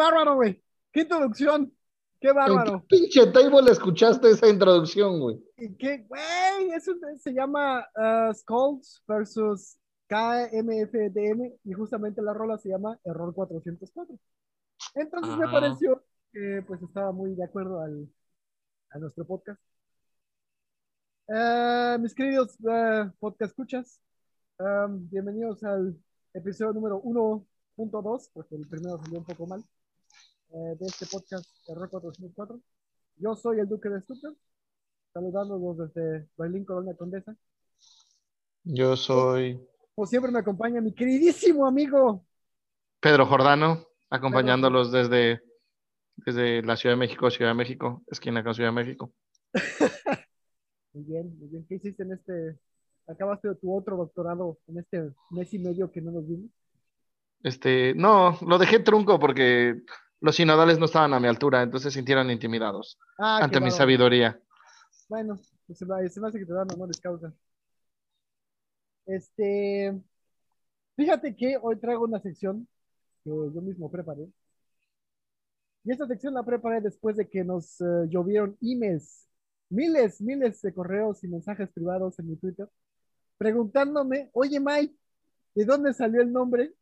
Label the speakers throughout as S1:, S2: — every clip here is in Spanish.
S1: Bárbaro, güey. Qué introducción. Qué bárbaro.
S2: ¿En qué pinche table escuchaste esa introducción, güey?
S1: ¿Y qué, güey? Eso se llama uh, Skulls versus KMFDM y justamente la rola se llama Error 404. Entonces me pareció que pues estaba muy de acuerdo al, a nuestro podcast. Uh, mis queridos uh, podcast escuchas, um, bienvenidos al episodio número 1.2, porque el primero salió un poco mal, uh, de este podcast Error 404. Yo soy el Duque de Stuttgart, saludándolos desde Berlín, Colonia Condesa.
S2: Yo soy
S1: como siempre me acompaña mi queridísimo amigo
S2: Pedro Jordano, acompañándolos desde, desde la Ciudad de México, Ciudad de México, esquina con Ciudad de México.
S1: muy bien, muy bien. ¿Qué hiciste en este? ¿Acabaste tu otro doctorado en este mes y medio que no nos vimos?
S2: Este, no, lo dejé trunco porque los sinodales no estaban a mi altura, entonces se sintieron intimidados ah, ante mi sabiduría.
S1: Bueno, pues se me, se me hace que te dan amores causa. Este, fíjate que hoy traigo una sección que yo mismo preparé. Y esta sección la preparé después de que nos eh, llovieron emails, miles, miles de correos y mensajes privados en mi Twitter, preguntándome, oye Mike, ¿de dónde salió el nombre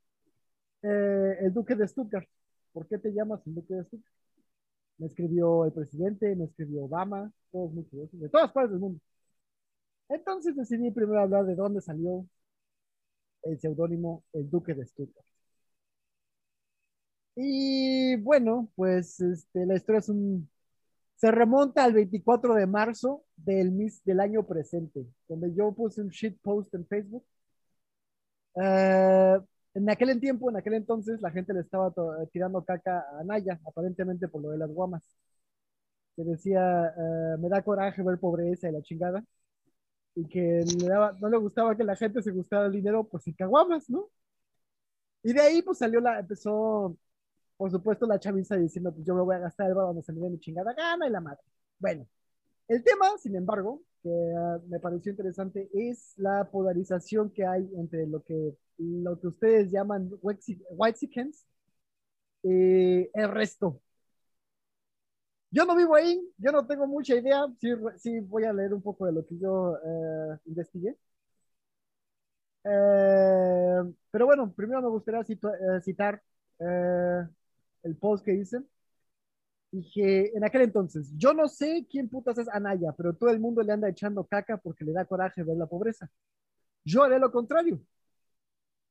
S1: eh, el Duque de Stuttgart? ¿Por qué te llamas Duque de Stuttgart? Me escribió el presidente, me escribió Obama, todos muy curiosos, de todas partes del mundo. Entonces decidí primero hablar de dónde salió el seudónimo El Duque de Stuttgart. Y bueno, pues este, la historia es un... Se remonta al 24 de marzo del año presente, donde yo puse un shit post en Facebook. Eh, en aquel tiempo, en aquel entonces, la gente le estaba tirando caca a Naya, aparentemente por lo de las guamas. Que decía, eh, me da coraje ver pobreza y la chingada y que no le gustaba que la gente se gustara el dinero, pues sin caguamas, ¿no? Y de ahí pues salió la, empezó, por supuesto, la chaviza diciendo, pues yo me voy a gastar el bar donde se me dé mi chingada gana y la madre. Bueno, el tema, sin embargo, que ah, me pareció interesante es la polarización que hay entre lo que, lo que ustedes llaman white chickens y el resto. Yo no vivo ahí, yo no tengo mucha idea, sí, sí voy a leer un poco de lo que yo eh, investigué. Eh, pero bueno, primero me gustaría eh, citar el post que hice. Dije, en aquel entonces, yo no sé quién putas es Anaya, pero todo el mundo le anda echando caca porque le da coraje ver la pobreza. Yo haré lo contrario.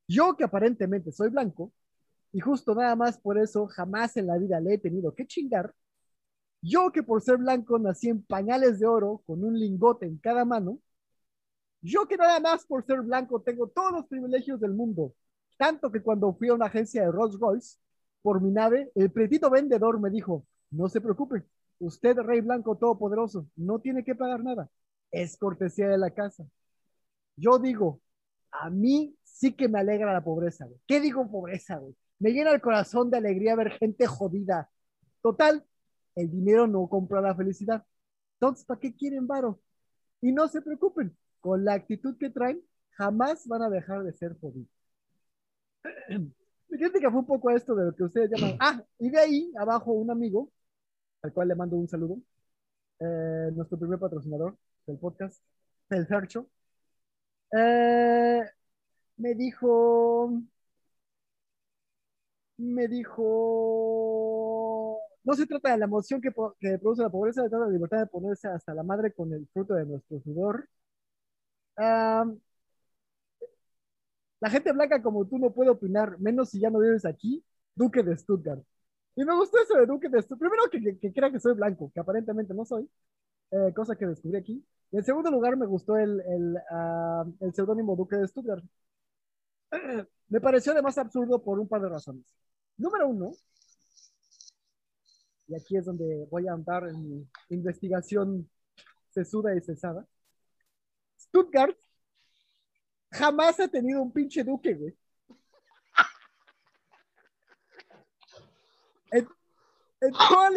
S1: Yo que aparentemente soy blanco, y justo nada más por eso jamás en la vida le he tenido que chingar, yo que por ser blanco nací en pañales de oro con un lingote en cada mano, yo que nada más por ser blanco tengo todos los privilegios del mundo, tanto que cuando fui a una agencia de Rolls Royce por mi nave, el pretito vendedor me dijo, no se preocupe, usted rey blanco todopoderoso, no tiene que pagar nada, es cortesía de la casa. Yo digo, a mí sí que me alegra la pobreza, ¿Qué digo pobreza, güey? Me llena el corazón de alegría ver gente jodida. Total, el dinero no compra la felicidad. Entonces, ¿para qué quieren varo? Y no se preocupen, con la actitud que traen, jamás van a dejar de ser jodidos. Mi crítica fue un poco esto de lo que ustedes llaman. Ah, y de ahí abajo un amigo, al cual le mando un saludo, eh, nuestro primer patrocinador del podcast, el Fercho, eh, me dijo, me dijo, no se trata de la emoción que, produce la pobreza, se trata de la libertad de ponerse hasta la madre con el fruto de nuestro sudor. la gente blanca como tú no puede opinar, menos si ya no vives aquí, Duque de Stuttgart. Y me gustó eso de Duque de. Primero que, que, crea que soy blanco, que aparentemente no soy, eh, cosa que descubrí aquí. Y en segundo lugar me gustó el, el, el seudónimo Duque de Stuttgart. me pareció además absurdo por un par de razones. Número uno, y aquí es donde voy a andar en mi investigación sesuda y cesada. Stuttgart jamás ha tenido un pinche duque, güey. En, toda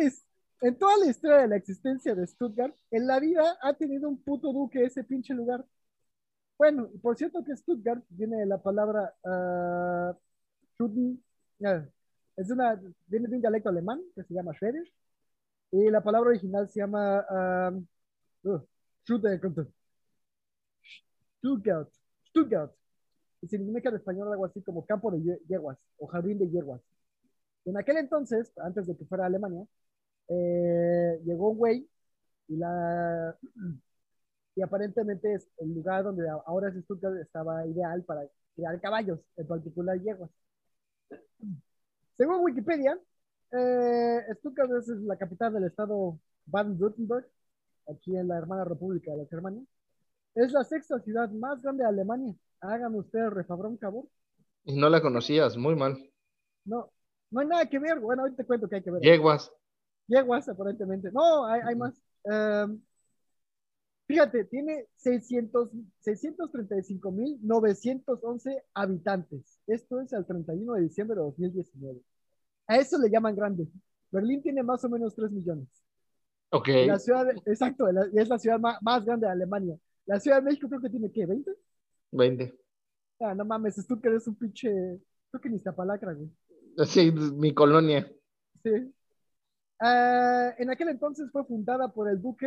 S1: la, historia de la existencia de Stuttgart, en la vida ha tenido un puto duque ese pinche lugar. Bueno, por cierto que Stuttgart viene de la palabra uh, Es una, viene de un dialecto alemán que se llama Schwedish. Y la palabra original se llama um, uh, Stuttgart. Stuttgart. Y significa en español algo así como campo de yeguas o jardín de yeguas. En aquel entonces, antes de que fuera Alemania, eh, llegó un güey y la y aparentemente es el lugar donde ahora es Stuttgart estaba ideal para criar caballos, en particular yeguas. Según Wikipedia, eh, Stuttgart es la capital del estado Baden-Württemberg, aquí en la hermana República de la Germania. Es la sexta ciudad más grande de Alemania. Hágame usted el refabrón, cabrón.
S2: Y no la conocías, muy mal.
S1: No, no hay nada que ver. Bueno, ahorita te cuento que hay que ver.
S2: Yeguas.
S1: Yeguas, aparentemente. No, hay, hay más. Em, fíjate, tiene 600, 635.911 habitantes. Esto es el 31 de diciembre de 2019. A eso le llaman grande. Berlín tiene más o menos 3 millones.
S2: Ok.
S1: La ciudad, exacto, es la ciudad más, más, grande de Alemania. La Ciudad de México creo que tiene, ¿qué? ¿20?
S2: 20.
S1: Ah, no mames, tú que eres un pinche, creo que ni palacra, güey.
S2: Sí, mi colonia.
S1: Sí. Uh, en aquel entonces fue fundada por el duque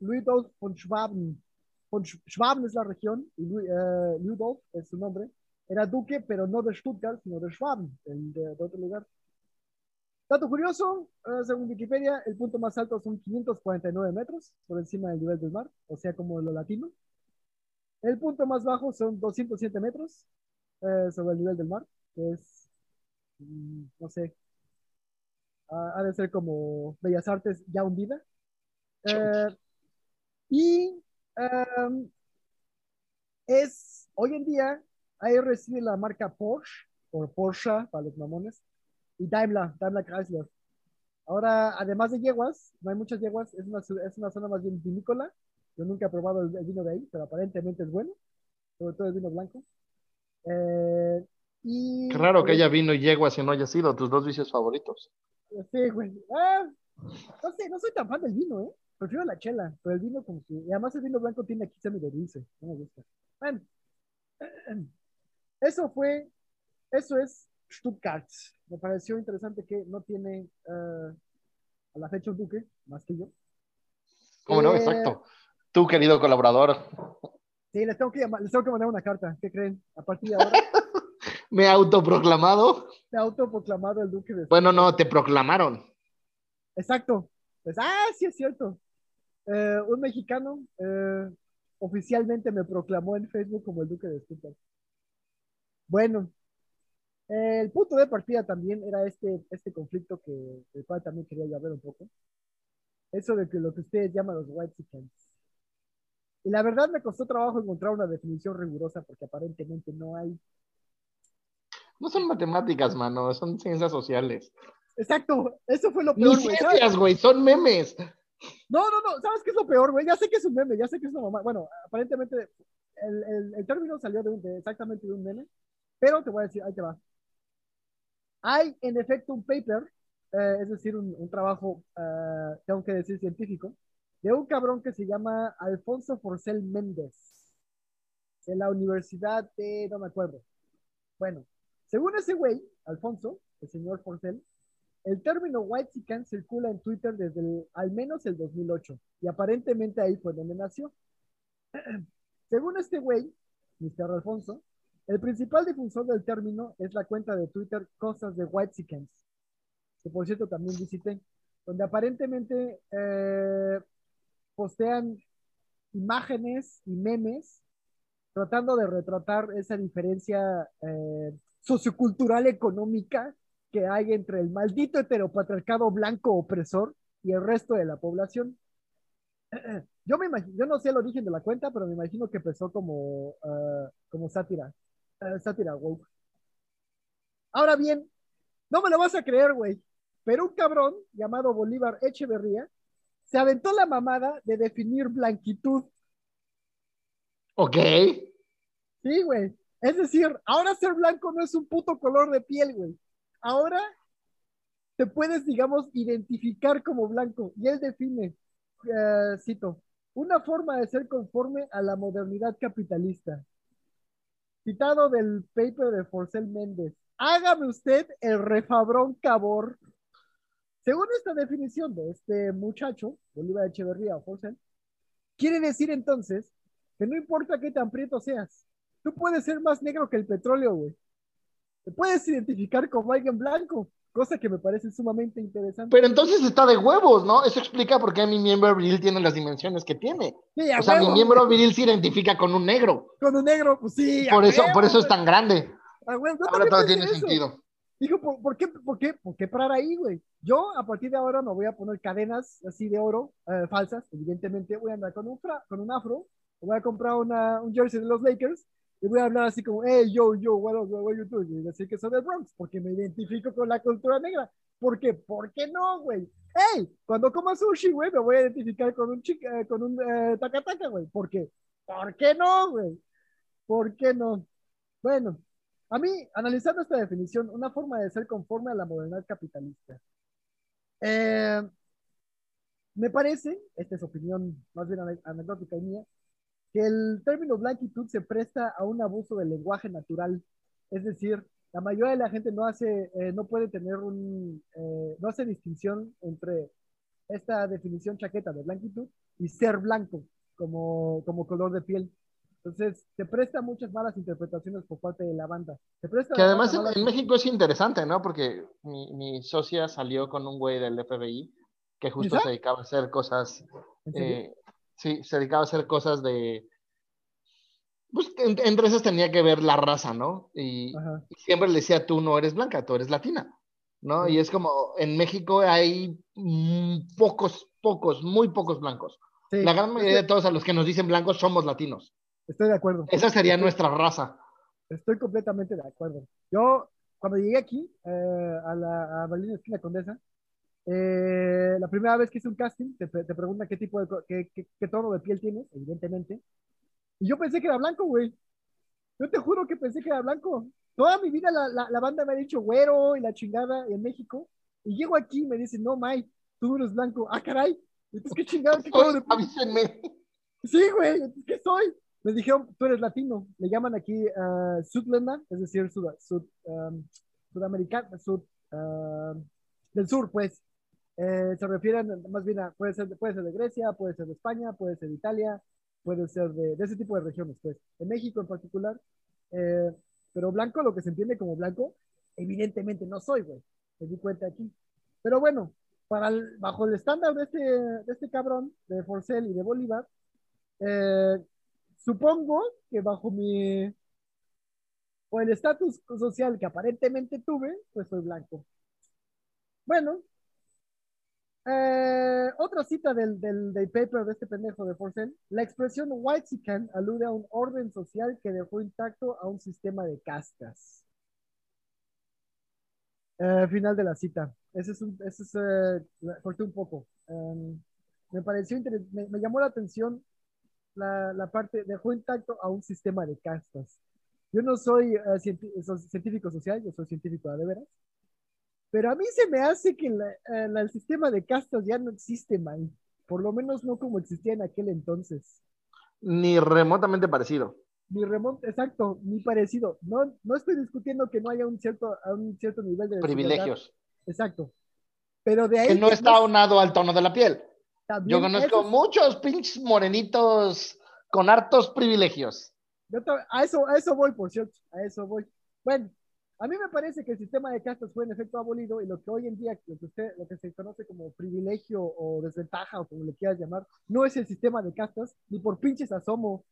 S1: Ludolf von Schwaben. Von Schwaben es la región y uh, Ludolf es su nombre. Era duque, pero no de Stuttgart, sino de Schwaben, de, de otro lugar. Dato curioso, uh, según Wikipedia, el punto más alto son 549 metros por encima del nivel del mar, o sea, como lo latino. El punto más bajo son 207 metros sobre el nivel del mar, que es no sé, ha, de ser como Bellas Artes ya hundida. Eh, y em, es, hoy en día, ahí reside la marca Porsche, o Porsche para los mamones, y Daimler, Daimler Chrysler. Ahora, además de yeguas, no hay muchas yeguas, es una, es una zona más bien vinícola. Yo nunca he probado el, vino de ahí, pero aparentemente es bueno, sobre todo el vino blanco. Eh,
S2: Qué raro que haya vino y yeguas y no haya sido tus dos vicios favoritos.
S1: Sí, güey. Ah, no sé, no soy tan fan del vino, ¿eh? Prefiero la chela, pero el vino como que... Y además el vino blanco tiene aquí semi de dulce. No me gusta. Bueno. Eso fue... Eso es Stuttgart. Me pareció interesante que no tiene uh, a la fecha un duque, más que yo.
S2: ¿Cómo no? Eh, Exacto. Tú, querido colaborador.
S1: Sí, les tengo que llamar, les tengo que mandar una carta. ¿Qué creen? A partir de ahora...
S2: Me autoproclamado.
S1: Me autoproclamado el duque de...
S2: Bueno, no, te proclamaron.
S1: Exacto. Pues, ah, sí es cierto. Eh, un mexicano eh, oficialmente me proclamó en Facebook como el duque de Stuttgart. Bueno, el punto de partida también era este, este conflicto que el cual también quería ver un poco. Eso de que lo que ustedes llaman los white chickens. Y la verdad me costó trabajo encontrar una definición rigurosa porque aparentemente no hay.
S2: No son matemáticas, mano, son ciencias sociales.
S1: Exacto, eso fue lo peor,
S2: güey. ciencias, güey, son memes.
S1: No, no, no, ¿sabes qué es lo peor, güey? Ya sé que es un meme, ya sé que es una mamá. Bueno, aparentemente el, el, término salió de, un, de, exactamente de un meme, pero te voy a decir, ahí te va. Hay en efecto un paper, eh, es decir, un, un trabajo, uh, tengo que decir científico, de un cabrón que se llama Alfonso Forcel Méndez, de la Universidad de, no me acuerdo. Bueno, según ese güey, Alfonso, el señor Porcel, el término white chicken circula en Twitter desde al menos el 2008 y aparentemente ahí fue donde nació. Según este güey, Mr. Alfonso, el principal difusor del término es la cuenta de Twitter Cosas de White Chickens, que por cierto también visité, donde aparentemente eh, postean imágenes y memes tratando de retratar esa diferencia eh, sociocultural económica que hay entre el maldito heteropatriarcado blanco opresor y el resto de la población. Yo, me imagino, yo no sé el origen de la cuenta, pero me imagino que empezó como, ah, como sátira, uh, sátira woke. Ahora bien, no me lo vas a creer, güey, pero un cabrón llamado Bolívar Echeverría se aventó la mamada de definir blanquitud.
S2: Ok.
S1: Sí, güey. Es decir, ahora ser blanco no es un puto color de piel, güey. Ahora te puedes, digamos, identificar como blanco. Y él define, eh, cito, una forma de ser conforme a la modernidad capitalista. Citado del paper de Forcel Méndez. hágame usted el refabrón cabor. Según esta definición de este muchacho, Bolívar Echeverría o José, quiere decir entonces que no importa qué tan prieto seas, tú puedes ser más negro que el petróleo, güey. Te puedes identificar como alguien blanco, cosa que me parece sumamente interesante.
S2: Pero entonces está de huevos, ¿no? Eso explica por qué mi miembro viril tiene las dimensiones que tiene. o sea, mi miembro viril se identifica con un negro.
S1: Con un negro, pues sí.
S2: Por, eso, por eso es tan grande. ahora todo tiene sentido.
S1: Dijo, ¿por, qué, por, qué, ¿por qué parar ahí, güey? Yo a partir de ahora no voy a poner cadenas así de oro eh, falsas, evidentemente voy a andar con un, con un afro, voy a comprar una, un jersey de los Lakers y voy a hablar así como, hey, yo, yo, what, what, what? Y decir que soy del Bronx, porque me identifico con la cultura negra. ¿Por qué? ¿Por qué no, güey? Hey, cuando coma sushi, güey, me voy a identificar con un chica, eh, con un eh, taca güey. ¿Por qué? ¿Por qué no, güey? ¿Por qué no? Bueno, a mí, analizando esta definición, una forma de ser conforme a la modernidad capitalista. Eh, me parece, esta es opinión más bien anecdótica mía, que el término blanquitud se presta a un abuso del lenguaje natural. Es decir, la mayoría de la gente no hace, eh, no puede tener un, eh, no hace distinción entre esta definición chaqueta de blanquitud y ser blanco como, como color de piel. Entonces, se presta muchas malas interpretaciones por parte de la banda. Se presta
S2: que además en, México es interesante, ¿no? Porque mi, mi, socia salió con un güey del FBI que justo se dedicaba a hacer cosas eh, Sí, se dedicaba a hacer cosas de... Pues entre esas tenía que ver la raza, ¿no? Y, siempre le decía, tú no eres blanca, tú eres latina, ¿no? Y es como, en México hay pocos, pocos, muy pocos blancos. La gran mayoría de todos a los que nos dicen blancos somos latinos.
S1: Estoy de acuerdo.
S2: Esa sería nuestra raza.
S1: Estoy completamente de acuerdo. Yo, cuando llegué aquí, eh, a la a Esquina Condesa, eh, la primera vez que hice un casting, te, te preguntan qué tipo de, qué, qué, tono de piel tienes, evidentemente. Y yo pensé que era blanco, güey. Yo te juro que pensé que era blanco. Toda mi vida la, la, banda me ha dicho güero y la chingada en México. Y llego aquí y me dicen, no, May, tú eres blanco. Ah, caray. Entonces, ¿qué chingada? ¿Qué
S2: Avísenme.
S1: Sí, güey. ¿Qué soy? Me dijeron, tú eres latino. Le llaman aquí uh, es decir, sud, sud, um, sudamericano, sud, uh, del sur, pues. Eh, se refieren más bien a, puede ser, puede ser de Grecia, puede ser de España, puede ser de Italia, puede ser de, ese tipo de regiones, pues. En México en particular. Eh, pero blanco, lo que se entiende como blanco, evidentemente no soy, güey. Me di cuenta aquí. Pero bueno, para bajo el estándar de este, de este cabrón, de Forcel y de Bolívar, eh, supongo que bajo mi, o el estatus social que aparentemente tuve, pues soy blanco. Bueno, eh, otra cita del, del, paper de este pendejo de Forcel. La expresión white alude a un orden social que dejó intacto a un sistema de castas. Eh, final de la cita. Ese es un, ese es, eh, corté un poco. Em, me pareció interesante, me, llamó la atención la, la, parte, dejó intacto a un sistema de castas. Yo no soy científico social, yo soy científico de veras. Pero a mí se me hace que eh, el sistema de castas ya no existe, man. Por lo menos no como existía en aquel entonces.
S2: Ni remotamente parecido.
S1: Ni remoto, exacto, ni parecido. No, no estoy discutiendo que no haya un cierto, un cierto nivel de
S2: privilegios.
S1: Exacto. Pero de ahí.
S2: Que no está aunado al tono de la piel. Yo conozco muchos pinches morenitos con hartos privilegios.
S1: a, eso, a eso voy, por cierto. A eso voy. Bueno, a mí me parece que el sistema de castas fue en efecto abolido y lo que hoy en día, lo que, usted, lo que se conoce como privilegio o desventaja o como le quieras llamar, no es el sistema de castas, ni por pinches asomo.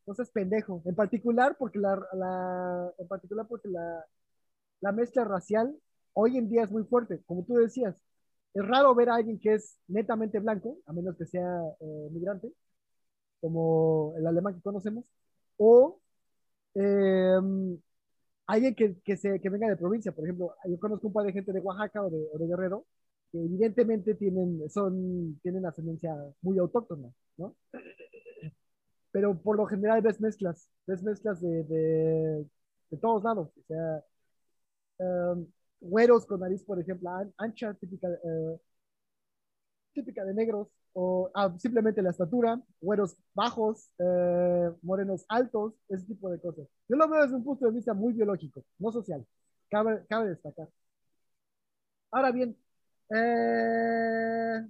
S1: Entonces, pendejo. En particular porque la, la en particular porque la, la mezcla racial hoy en día es muy fuerte. Como tú decías, es raro ver a alguien que es netamente blanco, a menos que sea eh, migrante, como el alemán que conocemos, o eh, alguien que, que, se, que venga de provincia, por ejemplo, yo conozco un par de gente de Oaxaca o de, Guerrero, que evidentemente tienen, son, tienen ascendencia muy autóctona, ¿no? Pero por lo general ves mezclas, ves mezclas de, de, de todos lados, o sea, um, güeros con nariz, por ejemplo, ancha, típica, uh, típica de negros, o ah, simplemente la estatura, güeros bajos, eh, morenos altos, ese tipo de cosas. Yo lo veo desde un punto de vista muy biológico, no social. cabe, cabe destacar. Ahora bien, eh,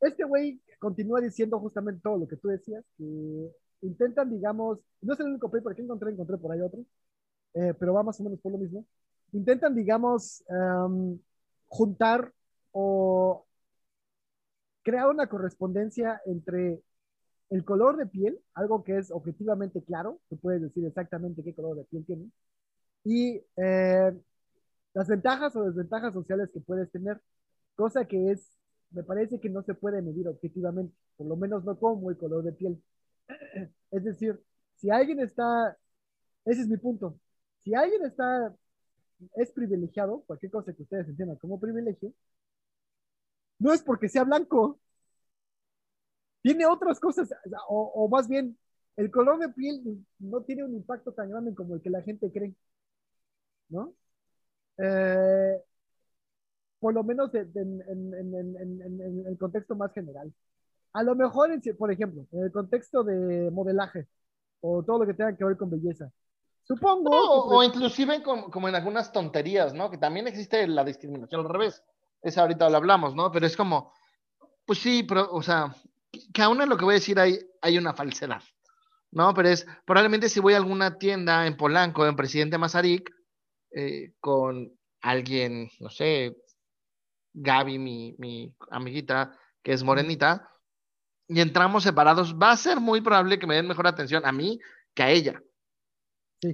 S1: este güey continúa diciendo justamente todo lo que tú decías, que intentan, digamos, no es el único paper que encontré, encontré por ahí otro, eh, pero va más o menos por lo mismo. Intentan, digamos, um, juntar o crear una correspondencia entre el color de piel, algo que es objetivamente claro, tú puedes decir exactamente qué color de piel tiene, y eh, las ventajas o desventajas sociales que puedes tener, cosa que es, me parece que no se puede medir objetivamente, por lo menos no como el color de piel. Es decir, si alguien está, ese es mi punto, si alguien está, es privilegiado, cualquier cosa que ustedes entiendan como privilegio, no es porque sea blanco, tiene otras cosas, o, más bien, el color de piel no tiene un impacto tan grande como el que la gente cree, ¿no? Eh, por lo menos en, el contexto más general. A lo mejor, por ejemplo, en el contexto de modelaje o todo lo que tenga que ver con belleza. Supongo.
S2: o, inclusive como, en algunas tonterías, ¿no? Que también existe la discriminación al revés. Esa ahorita lo hablamos, ¿no? Pero es como, pues sí, pero, o sea, que aún en lo que voy a decir hay, hay una falsedad, ¿no? Pero es, probablemente si voy a alguna tienda en Polanco, en Presidente Mazarik, eh, con alguien, no sé, Gaby, mi, mi amiguita, que es morenita, y entramos separados, va a ser muy probable que me den mejor atención a mí que a ella.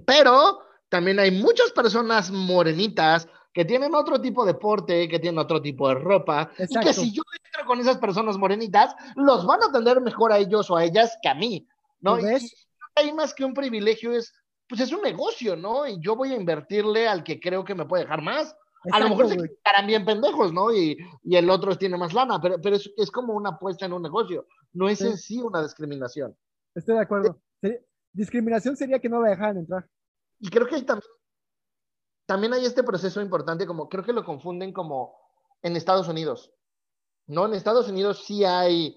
S2: Pero también hay muchas personas morenitas que tienen otro tipo de porte, que tienen otro tipo de ropa, y que si yo entro con esas personas morenitas, los van a atender mejor a ellos o a ellas que a mí, ¿no? Y, hay más que un privilegio, es, pues es un negocio, ¿no? Y yo voy a invertirle al que creo que me puede dejar más. a lo mejor se quedarán bien pendejos, ¿no? Y, y, el otro tiene más lana, pero, pero es, es, como una apuesta en un negocio, no es en sí una discriminación.
S1: Estoy de acuerdo. Discriminación sería que no la dejaran entrar.
S2: Y creo que hay también también hay este proceso importante, como creo que lo confunden como en Estados Unidos. ¿No? En Estados Unidos sí hay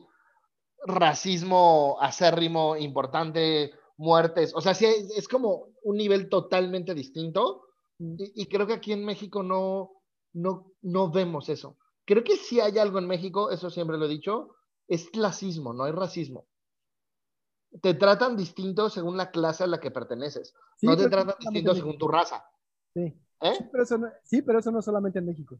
S2: racismo acérrimo importante, muertes, o sea, sí es como un nivel totalmente distinto mm. y, creo que aquí en México no, no, no vemos eso. Creo que sí hay algo en México, eso siempre lo he dicho, es clasismo, no hay racismo. Te tratan distinto según la clase a la que perteneces, no te tratan distinto según tu raza.
S1: Sí. ¿Eh? Sí, pero eso no, sí, pero eso no solamente en México.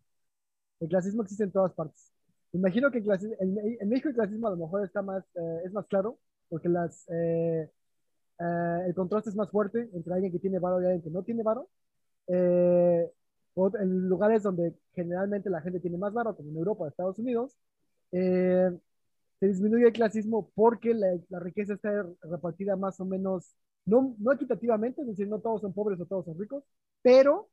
S1: El clasismo existe en todas partes. Imagino que en, México el clasismo a lo mejor está más, eh, es más claro, porque las, eh, el contraste es más fuerte entre alguien que tiene varo y alguien que no tiene varo. en lugares donde generalmente la gente tiene más varo, como en Europa, Estados Unidos, se disminuye el clasismo porque la, la, riqueza está repartida más o menos, no, no equitativamente, es decir, no todos son pobres o todos son ricos, pero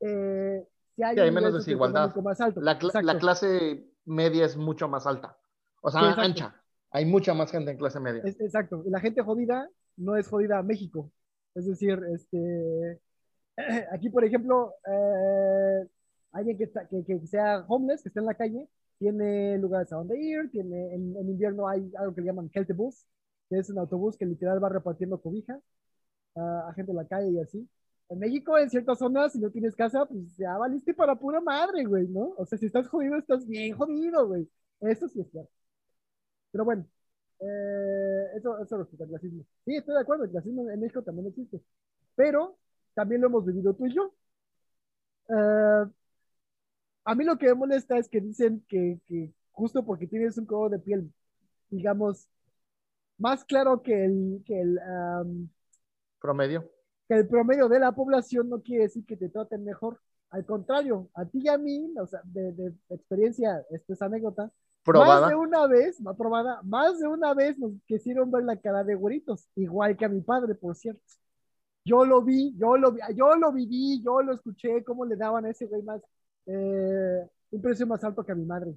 S1: eh, si hay,
S2: menos desigualdad. La, clase media es mucho más alta. O sea, ancha. Hay mucha más gente en clase media.
S1: exacto. La gente jodida no es jodida a México. Es decir, este, aquí, por ejemplo, eh, alguien que, está, que, que, sea homeless, que esté en la calle, tiene lugares a donde ir, tiene, en, invierno hay algo que le llaman Healthy Bus, que es un autobús que literal va repartiendo cobijas a gente en la calle y así. En México, en ciertas zonas, si no tienes casa, pues ya valiste para pura madre, güey, ¿no? O sea, si estás jodido, estás bien jodido, güey. Eso sí es cierto. Pero bueno, eh, eso, eso respecto al clasismo. Sí, estoy de acuerdo, el clasismo en México también existe. Pero también lo hemos vivido tú y yo. Eh, a mí lo que me molesta es que dicen que, que justo porque tienes un color de piel, digamos, más claro que el, que el
S2: promedio
S1: que el promedio de la población no quiere decir que te traten mejor. Al contrario, a ti y a mí, o sea, de, experiencia, esta es anécdota, probada. más de una vez, no probada, más de una vez nos quisieron ver la cara de güeritos, igual que a mi padre, por cierto. Yo lo vi, yo lo vi, yo lo viví, yo lo escuché, cómo le daban a ese güey más, eh, un precio más alto que a mi madre,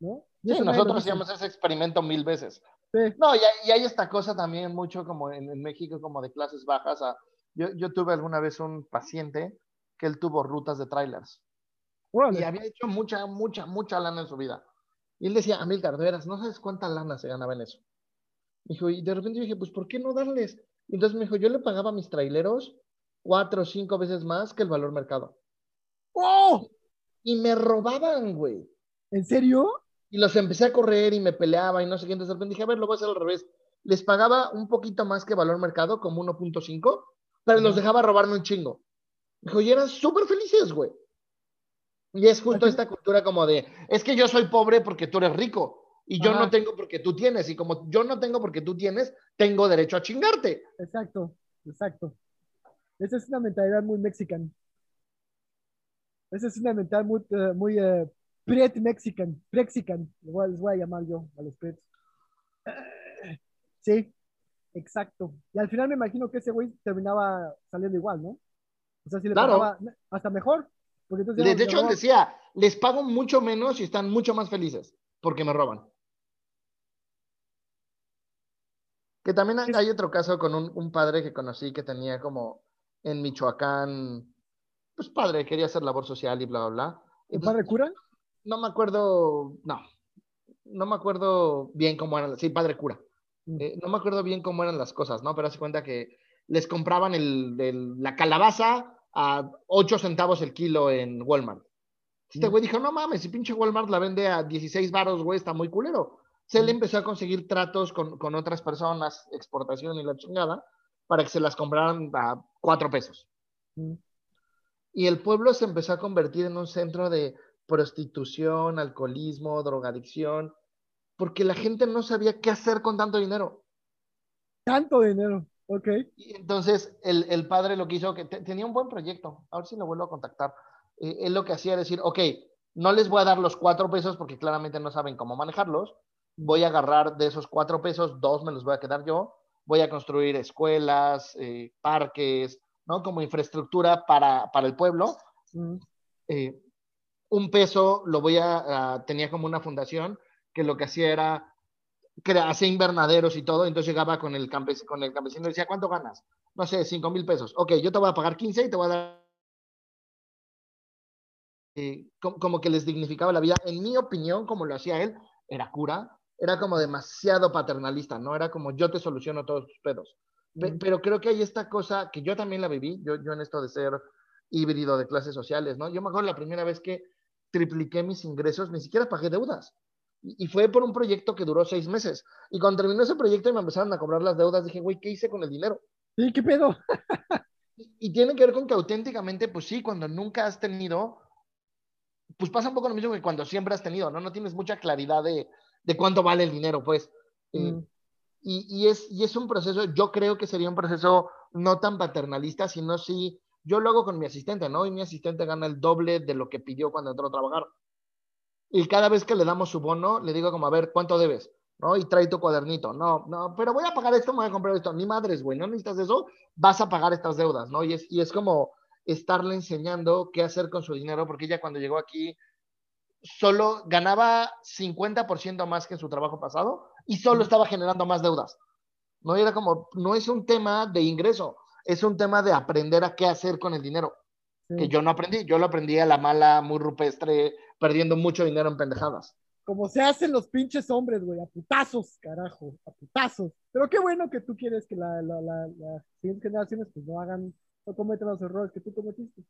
S1: ¿no?
S2: sí, nosotros hacíamos ese experimento mil veces. No, y hay, esta cosa también mucho como en, en México, como de clases bajas a yo, tuve alguna vez un paciente que él tuvo rutas de trailers. Y había hecho mucha, mucha, mucha lana en su vida. Y él decía, Amilcar, de veras, no sabes cuánta lana se ganaba en eso. dijo, y de repente dije, pues, ¿por qué no darles? Y entonces me dijo, yo le pagaba a mis traileros cuatro o cinco veces más que el valor mercado.
S1: ¡Oh!
S2: Y me robaban, güey.
S1: ¿En serio?
S2: Y los empecé a correr y me peleaba y no sé qué. Entonces de repente dije, a ver, lo voy a hacer al revés. Les pagaba un poquito más que valor mercado, como 1.5, pero los dejaba robarme un chingo. Dijo, y eran súper felices, güey. Y es justo esta cultura como de, es que yo soy pobre porque tú eres rico y yo no tengo porque tú tienes. Y como yo no tengo porque tú tienes, tengo derecho a chingarte.
S1: Exacto, exacto. Esa es una mentalidad muy mexicana. Esa es una mentalidad muy, uh, muy uh, mexican, prexican, igual les voy a llamar yo a los prets. Sí, exacto. Y al final me imagino que ese güey terminaba saliendo igual, ¿no? O sea, si le pagaba hasta mejor. Porque
S2: de, hecho, decía, les pago mucho menos y están mucho más felices porque me roban. Que también hay, otro caso con un, padre que conocí que tenía como en Michoacán, pues padre, quería hacer labor social y bla, bla, bla.
S1: ¿El padre cura?
S2: No me acuerdo, no, no me acuerdo bien cómo eran, sí, padre cura. Mm. Eh, no me acuerdo bien cómo eran las cosas, ¿no? Pero hace cuenta que les compraban el, la calabaza a 8 centavos el kilo en Walmart. Este mm. güey dijo, no mames, si pinche Walmart la vende a 16 baros, güey, está muy culero. Se le mm. empezó a conseguir tratos con, con, otras personas, exportación y la chingada, para que se las compraran a 4 pesos. Y el pueblo se empezó a convertir en un centro de prostitución, alcoholismo, drogadicción, porque la gente no sabía qué hacer con tanto dinero.
S1: Tanto dinero, ok.
S2: Y entonces el, el padre lo que hizo, que tenía un buen proyecto, a ver si lo vuelvo a contactar. Eh, él lo que hacía era decir, ok, no les voy a dar los cuatro pesos porque claramente no saben cómo manejarlos, voy a agarrar de esos cuatro pesos, dos me los voy a quedar yo, voy a construir escuelas, eh, parques, ¿no? Como infraestructura para, para el pueblo. Eh, un peso lo voy a, tenía como una fundación que lo que hacía era, que hacía invernaderos y todo, entonces llegaba con el, con el campesino y decía, ¿cuánto ganas? No sé, cinco mil pesos. Ok, yo te voy a pagar 15 y te voy a dar... Eh, como, que les dignificaba la vida. En mi opinión, como lo hacía él, era cura, era como demasiado paternalista, ¿no? Era como yo te soluciono todos tus pedos. Pero creo que hay esta cosa que yo también la viví, yo, yo en esto de ser híbrido de clases sociales, ¿no? Yo me acuerdo la primera vez que tripliqué mis ingresos, ni siquiera pagué deudas. Y fue por un proyecto que duró seis meses. Y cuando terminó ese proyecto y me empezaron a cobrar las deudas, dije, güey, ¿qué hice con el dinero?
S1: Sí, ¿qué pedo?
S2: y, tiene que ver con que auténticamente, pues sí, cuando nunca has tenido, pues pasa un poco lo mismo que cuando siempre has tenido, ¿no? No tienes mucha claridad de, de cuánto vale el dinero, pues. Eh, mm. y, y, es, y es un proceso, yo creo que sería un proceso no tan paternalista, sino si yo lo hago con mi asistente, ¿no? Y mi asistente gana el doble de lo que pidió cuando entró a trabajar. Y cada vez que le damos su bono, le digo como, a ver, ¿cuánto debes? ¿No? Y trae tu cuadernito. No, no, pero voy a pagar esto, me voy a comprar esto. Ni madres, güey, no necesitas eso, vas a pagar estas deudas, ¿no? Y es, y es como estarle enseñando qué hacer con su dinero, porque ella cuando llegó aquí solo ganaba 50% más que en su trabajo pasado y solo estaba generando más deudas. No era como, no es un tema de ingreso, es un tema de aprender a qué hacer con el dinero. Que yo no aprendí, yo lo aprendí a la mala, muy rupestre, perdiendo mucho dinero en pendejadas.
S1: Como se hacen los pinches hombres, güey, a putazos, carajo, a putazos. Pero qué bueno que tú quieres que la, la, la, las siguientes generaciones pues no hagan, no cometan los errores que tú cometiste.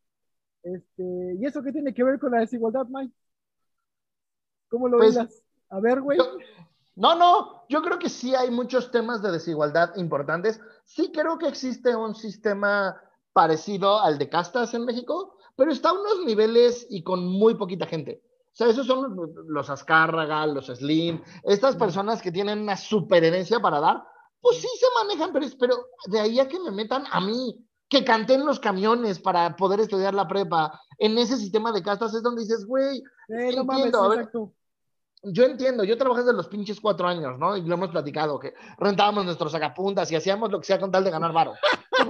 S1: Este, ¿Y eso qué tiene que ver con la desigualdad, Mike? ¿Cómo lo pues, A ver, güey.
S2: No, no, yo creo que sí hay muchos temas de desigualdad importantes. Sí creo que existe un sistema parecido al de castas en México, pero está a unos niveles y con muy poquita gente. O sea, esos son los Azcárraga, los Slim, estas personas que tienen una super herencia para dar, pues sí se manejan, pero, pero de ahí a que me metan a mí, que canté en los camiones para poder estudiar la prepa, en ese sistema de castas es donde dices, güey,
S1: eh, no mames, exacto
S2: yo entiendo, yo trabajé desde los pinches cuatro años, ¿no? Y lo hemos platicado, que rentábamos nuestros sacapuntas y hacíamos lo que sea con tal de ganar varo.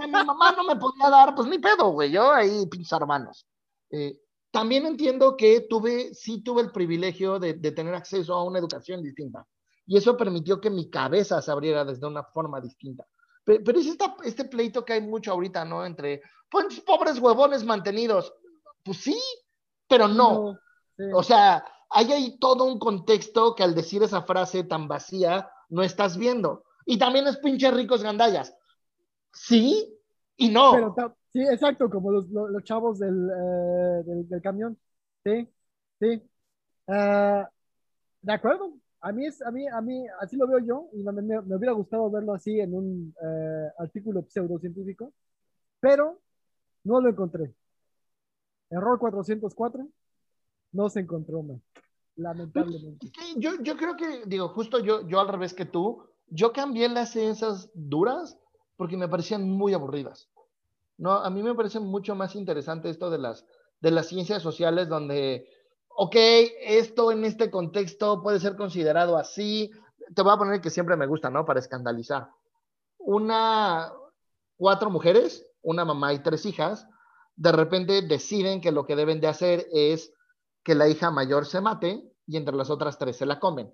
S2: mi mamá no me podía dar, pues ni pedo, güey, yo ahí pinches hermanos. Eh, también entiendo que tuve, sí tuve el privilegio de, de, tener acceso a una educación distinta. Y eso permitió que mi cabeza se abriera desde una forma distinta. Pero, pero es esta, este pleito que hay mucho ahorita, ¿no? Entre, pues, pobres huevones mantenidos. Pues sí, pero no. O sea, hay ahí todo un contexto que al decir esa frase tan vacía no estás viendo. Y también es pinche ricos gandallas. Sí y no.
S1: Sí, exacto, como los, los, chavos del, eh, del, del, camión. Sí, sí. Uh, de acuerdo. A mí, es, a, mí, a mí, así lo veo yo, y me, me, hubiera gustado verlo así en un uh, artículo pseudocientífico, pero no lo encontré. Error 404, no se encontró, man. Lamentablemente.
S2: Yo, yo creo que, digo, justo yo, yo al revés que tú, yo cambié las ciencias duras porque me parecían muy aburridas. No, a mí me parece mucho más interesante esto de las, de las ciencias sociales donde, ok, esto en este contexto puede ser considerado así. Te voy a poner que siempre me gusta, ¿no? Para escandalizar. Una, cuatro mujeres, una mamá y tres hijas, de repente deciden que lo que deben de hacer es que la hija mayor se mate y entre las otras tres se la comen.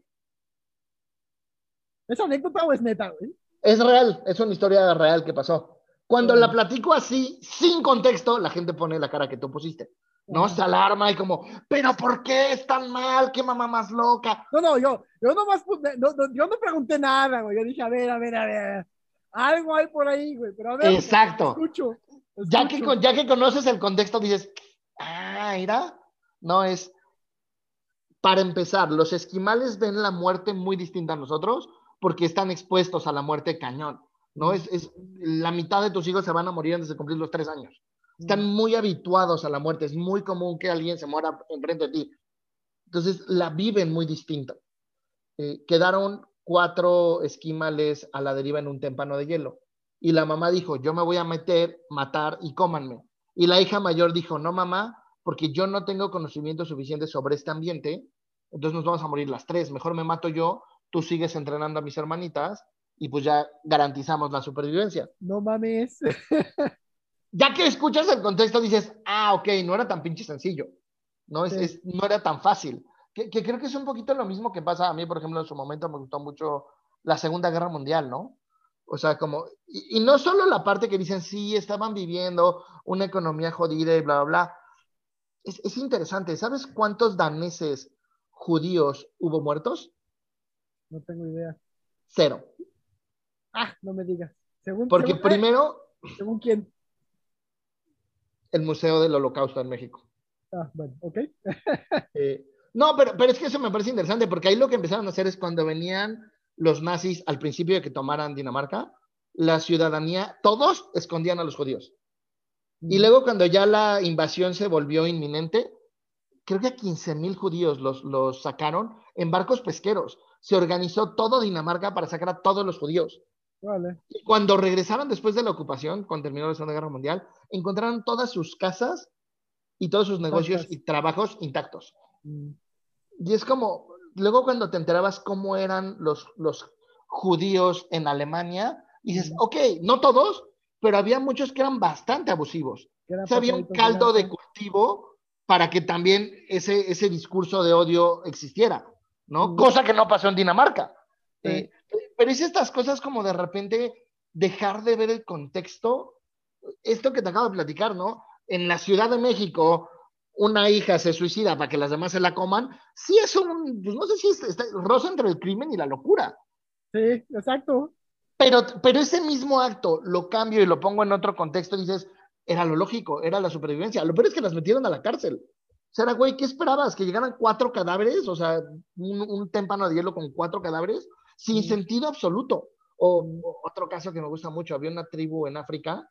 S1: ¿Es anécdota o es neta, güey?
S2: Es real, es una historia real que pasó. Cuando la platico así, sin contexto, la gente pone la cara que tú pusiste. ¿no? Se alarma y como, pero ¿por qué es tan mal? ¿Qué mamá más loca?
S1: No, no, yo, yo nomás, no, no, yo no pregunté nada, güey. Yo dije, a ver, a ver, a ver. Algo hay por ahí, güey. Pero a ver,
S2: Exacto. Escucho, Ya, que, ya que conoces el contexto, dices, ah, mira, no es. Para empezar, los esquimales ven la muerte muy distinta a nosotros porque están expuestos a la muerte cañón. ¿no? Es, es, la mitad de tus hijos se van a morir antes de cumplir los tres años. Están muy habituados a la muerte, es muy común que alguien se muera enfrente de ti. Entonces la viven muy distinta. Eh, quedaron cuatro esquimales a la deriva en un témpano de hielo. Y la mamá dijo, yo me voy a meter, matar y cómanme. Y la hija mayor dijo, no mamá, porque yo no tengo conocimiento suficiente sobre este ambiente, entonces nos vamos a morir las tres. Mejor me mato yo, tú sigues entrenando a mis hermanitas y pues ya garantizamos la supervivencia.
S1: No mames.
S2: ya que escuchas el contexto dices, ah, ok, no era tan pinche sencillo, no, es, es no era tan fácil. Que, que, creo que es un poquito lo mismo que pasa a mí, por ejemplo, en su momento me gustó mucho la Segunda Guerra Mundial, ¿no? O sea, como, y, y no solo la parte que dicen, sí, estaban viviendo una economía jodida y bla, bla, bla. Es, es interesante, ¿sabes cuántos daneses judíos hubo muertos?
S1: No tengo idea.
S2: Cero.
S1: Ah, no me digas. Según,
S2: Porque
S1: según,
S2: primero.
S1: ¿Según quién?
S2: El Museo del Holocausto en México.
S1: Ah, bueno, ok.
S2: eh, no, pero, pero es que eso me parece interesante, porque ahí lo que empezaron a hacer es cuando venían los nazis al principio de que tomaran Dinamarca, la ciudadanía, todos escondían a los judíos. Y luego cuando ya la invasión se volvió inminente, creo que a 15 mil judíos los, los sacaron en barcos pesqueros. Se organizó todo Dinamarca para sacar a todos los judíos.
S1: Vale.
S2: Y cuando regresaron después de la ocupación, cuando terminó la Segunda Guerra Mundial, encontraron todas sus casas y todos sus negocios y trabajos intactos. Mm. Y es como, luego cuando te enterabas cómo eran los, los judíos en Alemania, dices, mm. ok, no todos, pero había muchos que eran bastante abusivos. O sea, había un caldo de cultivo para que también ese, ese discurso de odio existiera, ¿no? Mm. Cosa que no pasó en Dinamarca. Sí. Eh, pero es estas cosas como de repente dejar de ver el contexto, esto que te acabo de platicar, ¿no? En la Ciudad de México, una hija se suicida para que las demás se la coman, sí es un, pues no sé si es, está, rosa entre el crimen y la locura.
S1: Sí, exacto.
S2: Pero, pero ese mismo acto lo cambio y lo pongo en otro contexto y dices, era lo lógico, era la supervivencia. Lo peor es que las metieron a la cárcel. O sea, güey, ¿qué esperabas? ¿Que llegaran cuatro cadáveres? O sea, un, un témpano de hielo con cuatro cadáveres sin sentido absoluto. O, o, otro caso que me gusta mucho, había una tribu en África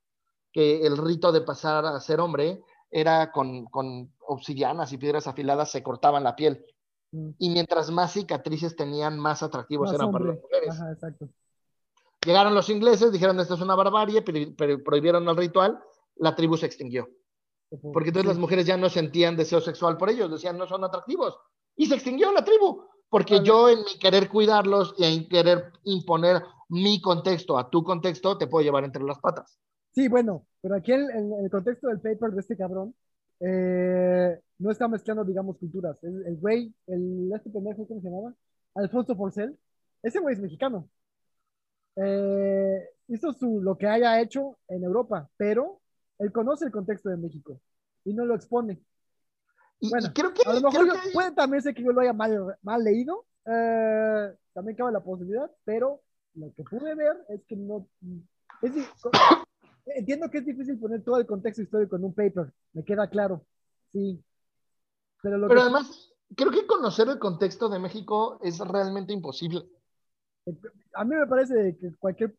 S2: que el rito de pasar a ser hombre era con, con obsidianas y piedras afiladas se cortaban la piel. Mm. Y mientras más cicatrices tenían, más atractivos más eran hombre. para las mujeres.
S1: Ajá, exacto.
S2: Llegaron los ingleses, dijeron esto es una barbarie, pero, pero prohibieron el ritual, la tribu se extinguió. Porque entonces las mujeres ya no sentían deseo sexual por ellos, decían no son atractivos. Y se extinguió la tribu. Porque vale. yo en mi querer cuidarlos y en querer imponer mi contexto a tu contexto, te puedo llevar entre las patas.
S1: Sí, bueno, pero aquí en, en el contexto del paper de este cabrón, eh, no está mezclando, digamos, culturas. El, el güey, el, este pendejo, ¿cómo se llamaba? Alfonso Porcel, ese güey es mexicano. Eh, hizo su, lo que haya hecho en Europa, pero él conoce el contexto de México y no lo expone.
S2: Y, bueno, y creo que,
S1: a lo mejor
S2: creo
S1: yo,
S2: que...
S1: puede también ser que yo lo haya mal, mal leído, eh, también cabe la posibilidad, pero lo que pude ver es que no, es, Entiendo que es difícil poner todo el contexto histórico en un paper, me queda claro, sí.
S2: Pero, Pero además, creo que conocer el contexto de México es realmente imposible.
S1: A mí me parece que cualquier,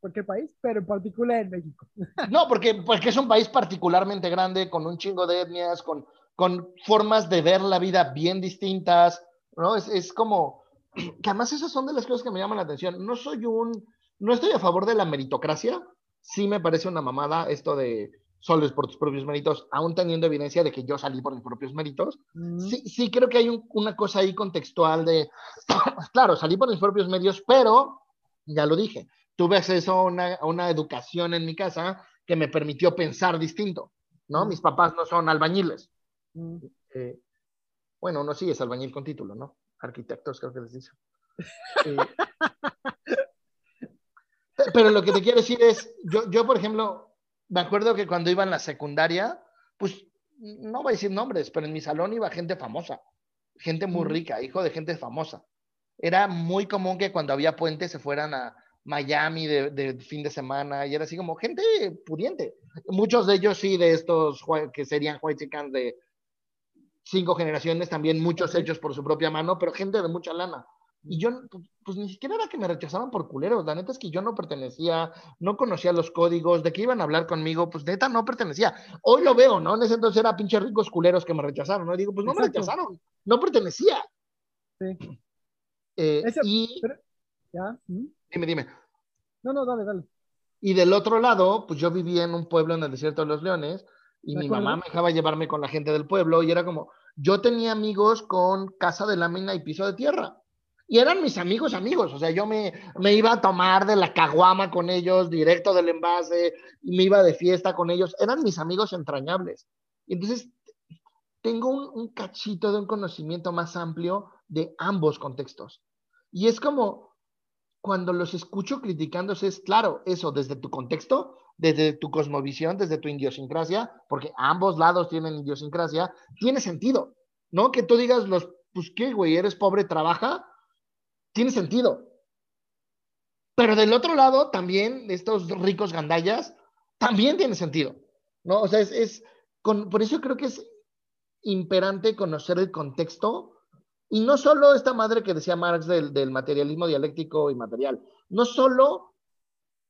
S1: cualquier país, pero en particular en México.
S2: No, porque, porque es un país particularmente grande, con un chingo de etnias, con, con formas de ver la vida bien distintas, ¿no? Es, es como, que además esas son de las cosas que me llaman la atención. No soy un, no estoy a favor de la meritocracia, sí me parece una mamada esto de solo es por tus propios méritos, aún teniendo evidencia de que yo salí por mis propios méritos. Sí, sí creo que hay una cosa ahí contextual de, claro, salí por mis propios medios, pero, ya lo dije, tuve acceso a una, a una educación en mi casa que me permitió pensar distinto, ¿no? Mis papás no son albañiles. Eh, bueno, uno sí es albañil con título, ¿no? Arquitectos creo que les dicen. Eh, pero lo que te quiero decir es, yo, yo, por ejemplo, me acuerdo que cuando iba en la secundaria, pues no voy a decir nombres, pero en mi salón iba gente famosa, gente muy rica, hijo de gente famosa. Era muy común que cuando había puentes se fueran a Miami de, fin de semana y era así como gente pudiente. Muchos de ellos sí, de estos que serían white de cinco generaciones, también muchos hechos por su propia mano, pero gente de mucha lana. Y yo, pues, pues, ni siquiera era que me rechazaban por culeros. La neta es que yo no pertenecía, no conocía los códigos, de que iban a hablar conmigo, pues neta no pertenecía. Hoy lo veo, ¿no? En ese entonces era pinches ricos culeros que me rechazaron, ¿no? Digo, pues no me rechazaron, no pertenecía. Sí. Eh, y. ¿Ya? ¿Mm? Dime, dime.
S1: No, no, dale, dale.
S2: Y del otro lado, pues yo vivía en un pueblo en el desierto de los leones y mi mamá me dejaba llevarme con la gente del pueblo y era como, yo tenía amigos con casa de lámina y piso de tierra y eran mis amigos amigos, o sea, yo me, me, iba a tomar de la caguama con ellos, directo del envase, me iba de fiesta con ellos, eran mis amigos entrañables. Y entonces tengo un, un cachito de un conocimiento más amplio de ambos contextos. Y es como cuando los escucho criticándose, es claro, eso desde tu contexto, desde tu cosmovisión, desde tu idiosincrasia, porque ambos lados tienen idiosincrasia, tiene sentido, ¿no? Que tú digas, los, pues qué, güey, eres pobre, trabaja, tiene sentido. Pero del otro lado, también, estos ricos gandallas, también tiene sentido, ¿no? O sea, es, con, por eso creo que es imperante conocer el contexto y no solo esta madre que decía Marx del, del materialismo dialéctico y material, no solo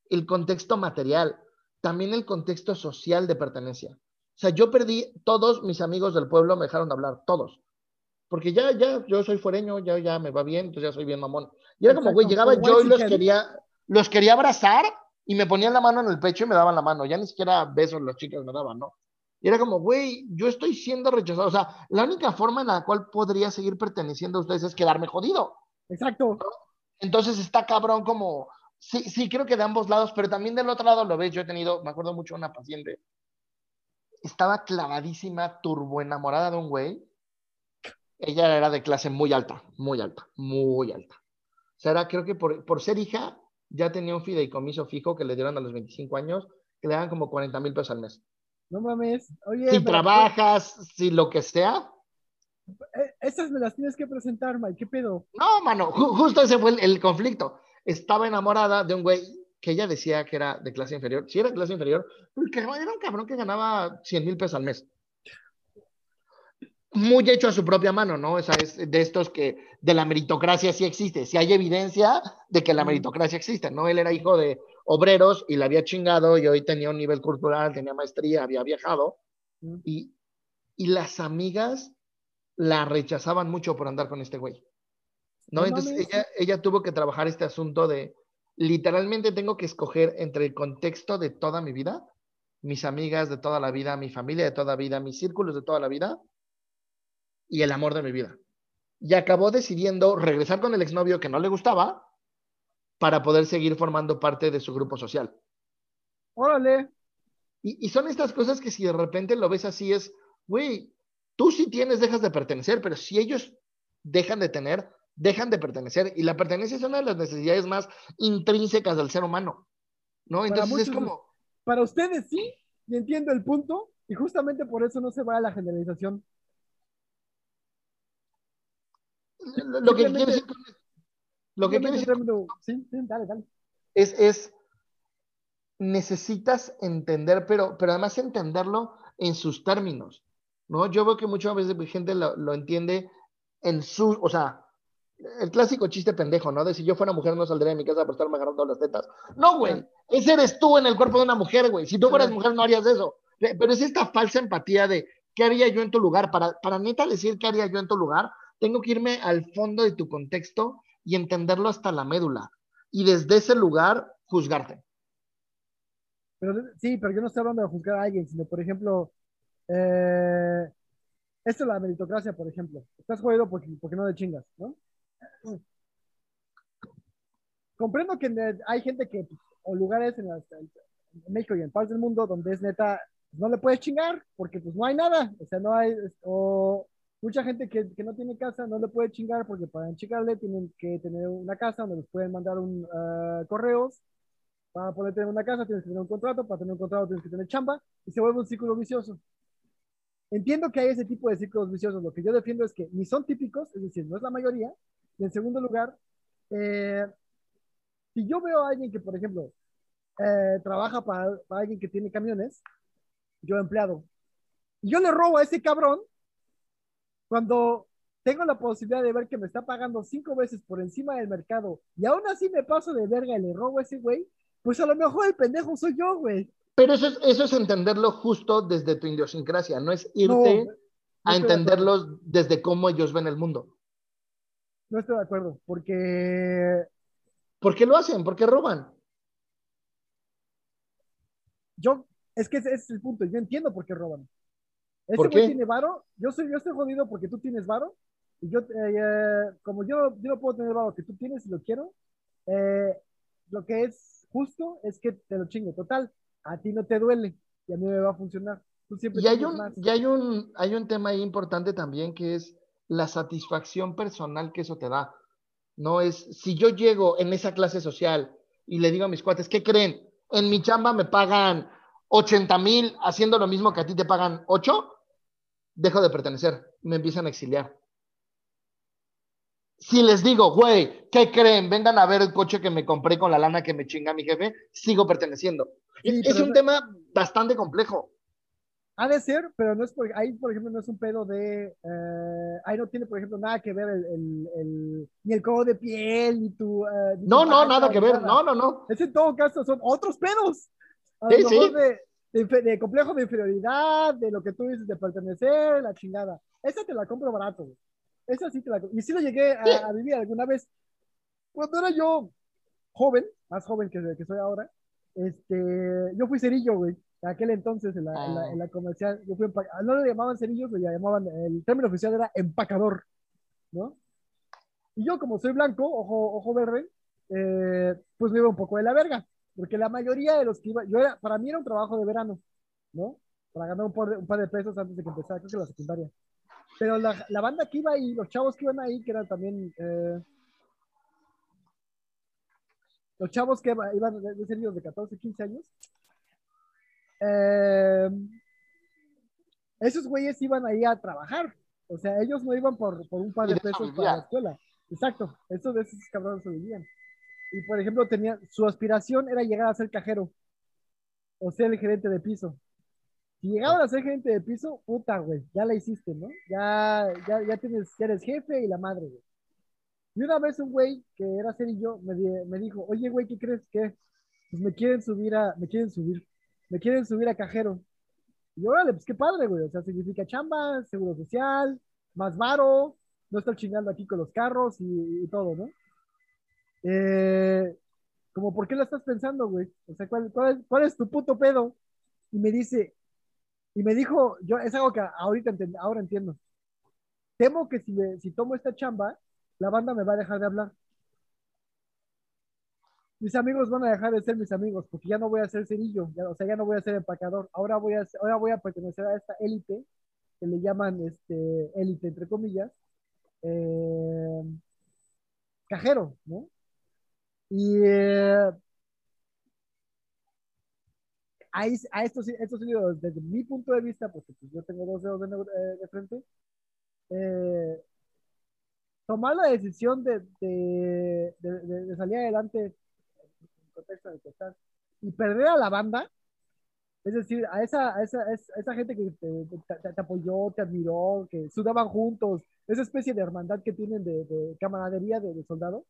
S2: el contexto material, también el contexto social de pertenencia. O sea, yo perdí, todos mis amigos del pueblo me dejaron de hablar, todos porque ya, ya, yo soy fuereño, ya, ya me va bien, entonces ya soy bien mamón. Y era como, güey, llegaba yo y los quería, los quería abrazar y me ponían la mano en el pecho y me daban la mano, ya ni siquiera besos las chicas me daban, ¿no? Y era como, güey, yo estoy siendo rechazado, o sea, la única forma en la cual podría seguir perteneciendo a ustedes es quedarme jodido.
S1: Exacto.
S2: Entonces está cabrón como, sí, sí, creo que de ambos lados, pero también del otro lado lo ves, yo he tenido, me acuerdo mucho una paciente, estaba clavadísima, turbo enamorada de un güey, ella era de clase muy alta, muy alta, muy alta. O sea, era, creo que por, por ser hija, ya tenía un fideicomiso fijo que le dieron a los 25 años, que le dan como 40 mil pesos al mes.
S1: No mames. Oye,
S2: si trabajas, si lo que sea.
S1: Eh, esas me las tienes que presentar, Mike. ¿Qué pedo?
S2: No, mano, justo ese fue el, conflicto. Estaba enamorada de un güey que ella decía que era de clase inferior. Si era de clase inferior, porque era un cabrón que ganaba 100 mil pesos al mes muy hecho a su propia mano, ¿no? O sea, es de estos que de la meritocracia sí existe, si hay evidencia de que la meritocracia existe, ¿no? Él era hijo de obreros y la había chingado y hoy tenía un nivel cultural, tenía maestría, había viajado y, y las amigas la rechazaban mucho por andar con este güey, ¿no? Entonces ella, ella tuvo que trabajar este asunto de, literalmente tengo que escoger entre el contexto de toda mi vida, mis amigas de toda la vida, mi familia de toda la vida, mis círculos de toda la vida, y el amor de mi vida. Y acabó decidiendo regresar con el exnovio que no le gustaba para poder seguir formando parte de su grupo social.
S1: Órale.
S2: Y, son estas cosas que si de repente lo ves así es, güey, tú si tienes, dejas de pertenecer, pero si ellos dejan de tener, dejan de pertenecer. Y la pertenencia es una de las necesidades más intrínsecas del ser humano. ¿No? Entonces es como...
S1: Para ustedes sí, y entiendo el punto, y justamente por eso no se va a la generalización.
S2: Lo que quiere decir, lo que quiere decir
S1: sí, sí, dale, dale.
S2: Es, es necesitas entender, pero, pero además entenderlo en sus términos, ¿no? Yo veo que muchas veces gente lo, lo entiende en su, o sea, el clásico chiste pendejo, ¿no? De si yo fuera mujer no saldría de mi casa por estarme agarrando las tetas. No, güey. Ese eres tú en el cuerpo de una mujer, güey. Si tú fueras mujer no harías eso. Pero es esta falsa empatía de ¿qué haría yo en tu lugar? Para, para neta decir qué haría yo en tu lugar, tengo que irme al fondo de tu contexto y entenderlo hasta la médula. Y desde ese lugar juzgarte.
S1: Pero, sí, pero yo no estoy hablando de juzgar a alguien, sino, por ejemplo, eh, esto es la meritocracia, por ejemplo. Estás jodido porque, porque no le chingas, ¿no? Comprendo que hay gente que, pues, o lugares en, México y en partes del mundo donde es neta, no le puedes chingar porque pues no hay nada, o sea, no hay, mucha gente que, no tiene casa no le puede chingar porque para chingarle tienen que tener una casa donde les pueden mandar un, uh, correos, para poder tener una casa tienes que tener un contrato, para tener un contrato tienes que tener chamba y se vuelve un círculo vicioso. Entiendo que hay ese tipo de círculos viciosos, lo que yo defiendo es que ni son típicos, es decir, no es la mayoría, y en segundo lugar, eh, si yo veo a alguien que, por ejemplo, eh, trabaja para, alguien que tiene camiones, yo empleado, yo le robo a ese cabrón, cuando tengo la posibilidad de ver que me está pagando cinco veces por encima del mercado y aún así me paso de verga y le robo a ese güey, pues a lo mejor el pendejo soy yo, güey.
S2: Pero eso es, eso es entenderlo justo desde tu idiosincrasia, no es irte a entenderlos desde cómo ellos ven el mundo.
S1: No estoy de acuerdo, porque...
S2: ¿Por qué lo hacen? ¿Por qué roban?
S1: Yo, es que ese es el punto, yo entiendo por qué roban. Ese ¿Por qué? tiene varo, yo, soy, yo estoy jodido porque tú tienes varo, y yo, eh, como yo, yo no puedo tener varo que tú tienes y lo quiero, eh, lo que es justo es que te lo chingue. Total, a ti no te duele y a mí me va a funcionar. Tú siempre
S2: y hay un, y hay un, hay un tema ahí importante también que es la satisfacción personal que eso te da. No es, si yo llego en esa clase social y le digo a mis cuates, ¿qué creen? En mi chamba me pagan 80 mil haciendo lo mismo que a ti te pagan 8, dejo de pertenecer, me empiezan a exiliar. Si les digo, güey, ¿qué creen? Vengan a ver el coche que me compré con la lana que me chinga mi jefe, sigo perteneciendo. es un tema bastante complejo.
S1: Ha de ser, pero no es por, ahí, por ejemplo, no es un pedo de, eh, ahí no tiene, por ejemplo, nada que ver el, el, ni el codo de piel, ni tu...
S2: Eh, no, no, nada que ver, no, no, no.
S1: Es en todo caso, son otros pedos. sí, sí. De, de, complejo de inferioridad, de lo que tú dices de pertenecer, la chingada. Esa te la compro barato, Esa sí te la compro. Y sí lo llegué a, a, vivir alguna vez. Cuando era yo joven, más joven que, que soy ahora, este, yo fui cerillo, güey en aquel entonces en la, en la, ah. comercial, yo fui no le llamaban cerillos, le llamaban, el término oficial era empacador, ¿no? Y yo como soy blanco, ojo, ojo verde, eh, pues me iba un poco de la verga, porque la mayoría de los que iba, yo era, para mí era un trabajo de verano, ¿no? Para ganar un par de, un par de pesos antes de que empezara, creo que la secundaria. Pero la, la, banda que iba ahí, los chavos que iban ahí, que eran también... Eh, los chavos que iban de, de, de 14, 15 años, eh, esos güeyes iban ahí a trabajar. O sea, ellos no iban por, por un par de pesos para la escuela. Exacto, esos de esos cabrones se vivían. Y por ejemplo, tenía, su aspiración era llegar a ser cajero o ser el gerente de piso. Si llegaban a ser gerente de piso, puta, güey, ya la hiciste, ¿no? Ya, ya, ya tienes, ya eres jefe y la madre, güey. Y una vez un güey que era cerillo me, me dijo, oye, güey, ¿qué crees que? Pues me quieren subir a, me quieren subir me quieren subir a cajero. Y órale, pues qué padre, güey. O sea, significa chamba, seguro social, más varo, no estar chingando aquí con los carros y, todo, ¿no? Eh, como, ¿por qué lo estás pensando, güey? O sea, ¿cuál, cuál, es, tu puto pedo? Y me dice, y me dijo, yo, es algo que ahorita ahora entiendo. Temo que si, si tomo esta chamba, la banda me va a dejar de hablar mis amigos van a dejar de ser mis amigos porque ya no voy a ser cerillo, o sea, ya no voy a ser empacador. Ahora voy a, ahora voy a pertenecer a esta élite que le llaman este élite entre comillas, eh, cajero, ¿no? Y eh, ahí, a esto, esto sí, desde mi punto de vista, porque pues, yo tengo dos dedos de, eh, frente, tomar la decisión de, de, de, salir adelante contexto en que estás, y perder a la banda, es decir, a esa, a esa, esa gente que te, apoyó, te admiró, que sudaban juntos, esa especie de hermandad que tienen de, camaradería de, soldado,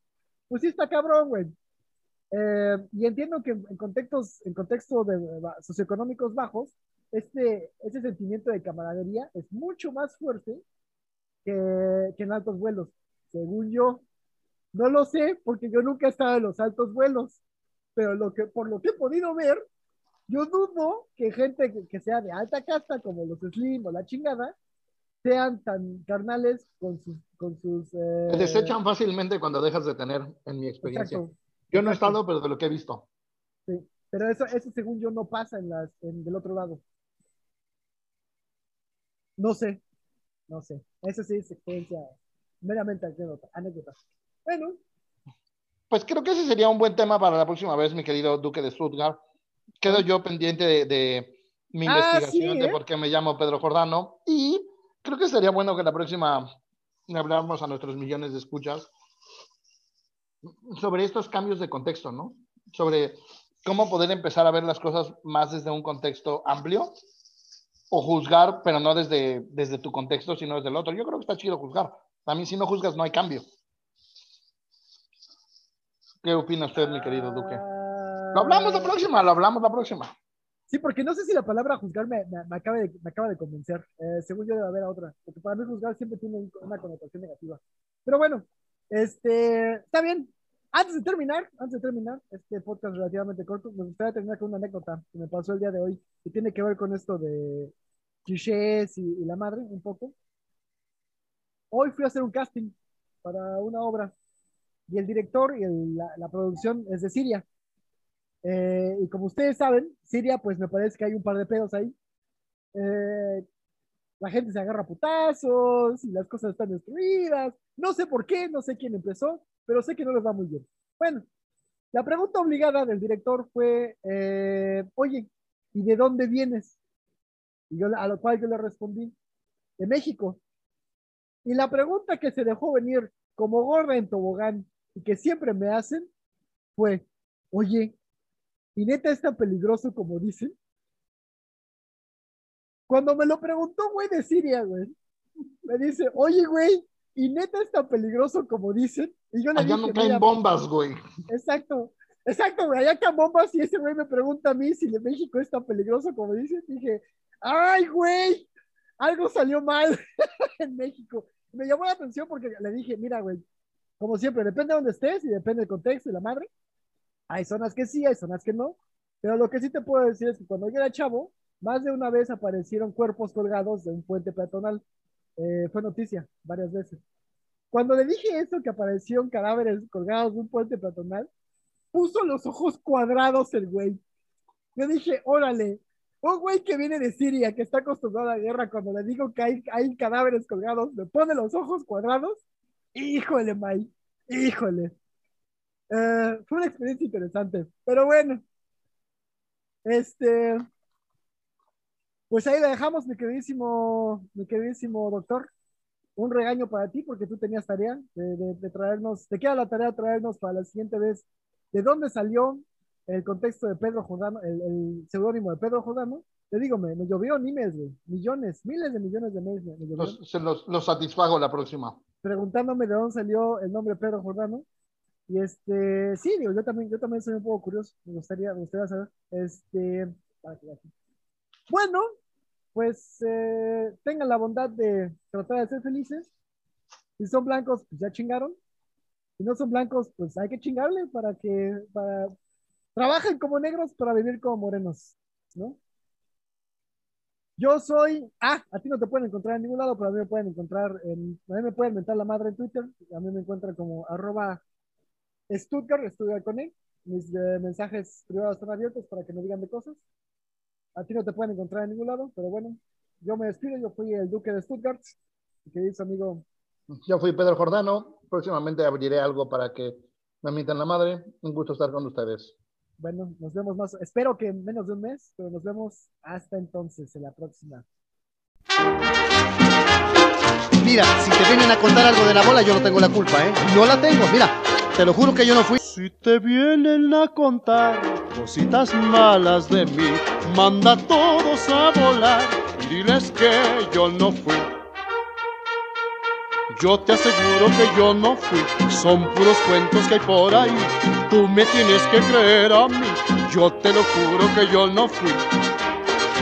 S1: pues sí está cabrón, güey. Eh, y entiendo que en contextos, en contextos de, socioeconómicos bajos, este, ese sentimiento de camaradería es mucho más fuerte que, que en altos vuelos, según yo. No lo sé, porque yo nunca he estado en los altos vuelos, pero lo que, por lo que he podido ver, yo dudo que gente que, sea de alta casta, como los Slim o la chingada, sean tan carnales con sus... Con sus
S2: eh... desechan fácilmente cuando dejas de tener, en mi experiencia. yo no he estado, pero de lo que he visto.
S1: Sí, pero eso, eso según yo no pasa en las, en, del otro lado. No sé, no sé. Eso sí es experiencia meramente anécdota. anécdota. Bueno.
S2: Pues creo que ese sería un buen tema para la próxima vez, mi querido Duque de Stuttgart. Quedo yo pendiente de, mi ah, investigación de ¿eh? por qué me llamo Pedro Jordano y creo que sería bueno que la próxima habláramos a nuestros millones de escuchas sobre estos cambios de contexto, ¿no? Sobre cómo poder empezar a ver las cosas más desde un contexto amplio o juzgar, pero no desde, desde tu contexto, sino desde el otro. Yo creo que está chido juzgar. Mí si no juzgas no hay cambio. ¿Qué opina usted, mi querido Duque? Lo hablamos la próxima, lo hablamos la próxima.
S1: Sí, porque no sé si la palabra juzgar me, acaba, de, acaba de convencer. Eh, según yo debe haber otra. Porque para mí juzgar siempre tiene una connotación negativa. Pero bueno, este, está bien. Antes de terminar, antes de terminar este podcast relativamente corto, me gustaría terminar con una anécdota que me pasó el día de hoy y tiene que ver con esto de clichés y, la madre, un poco. Hoy fui a hacer un casting para una obra y el director y la, producción es de Siria. Eh, y como ustedes saben, Siria, pues me parece que hay un par de pedos ahí. Eh, la gente se agarra putazos y las cosas están destruidas. No sé por qué, no sé quién empezó, pero sé que no les va muy bien. Bueno, la pregunta obligada del director fue, eh, oye, ¿y de dónde vienes? Y yo, a lo cual yo le respondí, de México. Y la pregunta que se dejó venir como gorda en tobogán y que siempre me hacen fue, oye, ¿y neta es tan peligroso como dicen? Cuando me lo preguntó, güey, de Siria, güey, me dice, oye, güey, ¿y neta es tan peligroso como dicen? Y
S2: yo le allá no caen bombas, güey.
S1: Exacto, exacto, güey, allá caen bombas y ese güey me pregunta a mí si de México es tan peligroso como dicen. Dije, ay, güey, algo salió mal en México. Me llamó la atención porque le dije, mira, güey, como siempre, depende de dónde estés y depende del contexto y la madre. Hay zonas que sí, hay zonas que no. Pero lo que sí te puedo decir es que cuando yo era chavo, más de una vez aparecieron cuerpos colgados de un puente peatonal. Eh, fue noticia varias veces. Cuando le dije eso, que aparecieron cadáveres colgados de un puente peatonal, puso los ojos cuadrados el güey. Yo dije, órale, un güey que viene de Siria, que está acostumbrado a la guerra, cuando le digo que hay, hay cadáveres colgados, me pone los ojos cuadrados Híjole, Mike, híjole. Eh, fue una experiencia interesante, pero bueno. Este, pues ahí la dejamos, mi queridísimo, mi queridísimo doctor. Un regaño para ti porque tú tenías tarea de, traernos, te queda la tarea de traernos para la siguiente vez de dónde salió el contexto de Pedro Jordano, el, seudónimo de Pedro Jordano. Te digo, me, llovió nimes, güey, millones, miles de millones de meses.
S2: los, se los, los satisfago la próxima
S1: preguntándome de dónde salió el nombre Pedro Jordano. Y este, sí, yo también, yo también soy un poco curioso, me gustaría, me gustaría saber. Este, bueno, pues eh, tengan la bondad de tratar de ser felices. Si son blancos, pues ya chingaron. Si no son blancos, pues hay que chingarle para que, para, trabajen como negros para vivir como morenos, ¿no? Yo soy, ah, a ti no te pueden encontrar en ningún lado, pero a mí me pueden encontrar, en, a mí me pueden mentar la madre en Twitter, a mí me encuentran como arroba Stuttgart, Stuttgart con él. Mis eh, mensajes privados están abiertos para que me digan de cosas. A ti no te pueden encontrar en ningún lado, pero bueno, yo me despido, yo fui el duque de Stuttgart, que dice amigo.
S2: Yo fui Pedro Jordano, próximamente abriré algo para que me mientan la madre. Un gusto estar con ustedes.
S1: Bueno, nos vemos más, espero que en menos de un mes, pero nos vemos hasta entonces, en la próxima.
S3: Mira, si te vienen a contar algo de la bola, yo no tengo la culpa, ¿eh? No la tengo, mira, te lo juro que yo no fui.
S4: Si te vienen a contar
S3: cositas malas de mí. Manda a todos a volar y diles que yo no fui. Yo te aseguro que yo no fui, son puros cuentos que hay por ahí. Tú me tienes que creer a mí, yo te lo juro que yo no fui.